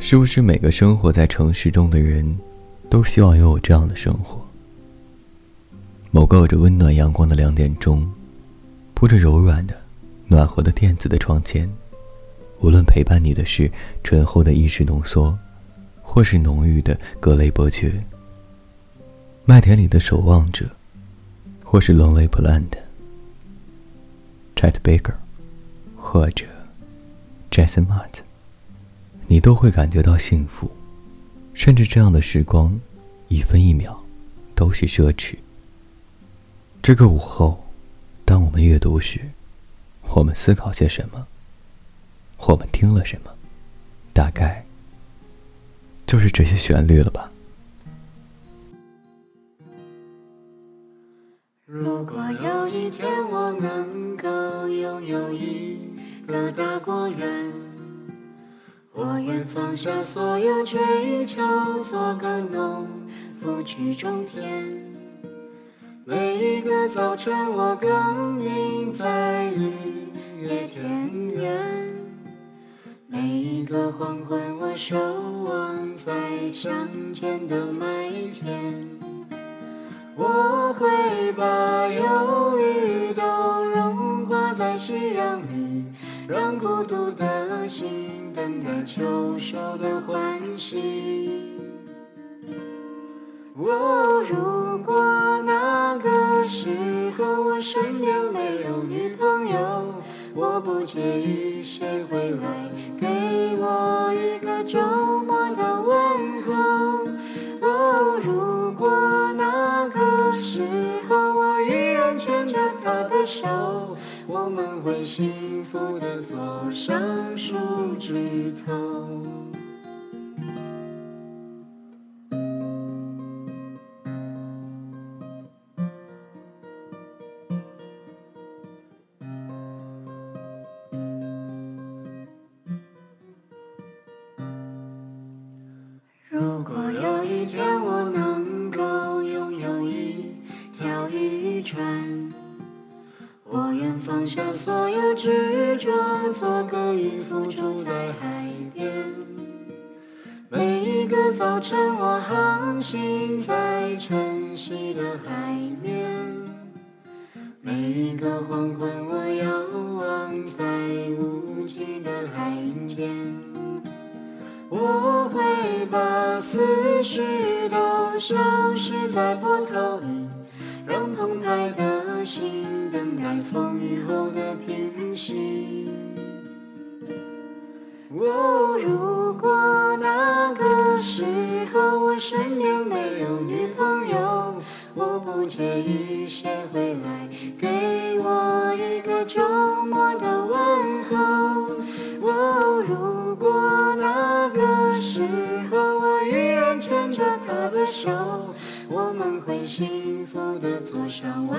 是不是每个生活在城市中的人，都希望拥有这样的生活？某个有着温暖阳光的两点钟，铺着柔软的、暖和的垫子的床前，无论陪伴你的是醇厚的意式浓缩，或是浓郁的格雷伯爵；麦田里的守望者，或是 Lonely Plant，Chet Baker，或者 Jason Mart，你都会感觉到幸福，甚至这样的时光，一分一秒都是奢侈。这个午后，当我们阅读时，我们思考些什么？我们听了什么？大概就是这些旋律了吧。如果有一天我能够拥有一个大果园，我愿放下所有追求，做个农夫去种田。每一个早晨，我耕耘在绿野田园；每一个黄昏，我守望在乡间的麦田。我会把忧虑都融化在夕阳里，让孤独的心等待秋收的欢喜。哦如果那个时候我身边没有女朋友，我不介意谁会来给我一个周末的问候。哦，如果那个时候我依然牵着她的手，我们会幸福的坐上树枝头。如果有一天我能够拥有一条渔船，下所有执着，做个渔夫住在海边。每一个早晨，我航行在晨曦的海面；每一个黄昏，我遥望在无际的海间。我会把思绪都消失在波涛里，让澎湃的心等待风雨后的平息。哦，如果那个时候我身边没有女朋友，我不介意谁会来给我一个周末的问候。哦，如果那个时候我依然牵着她的手，我们会幸福的坐上晚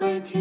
我们会听。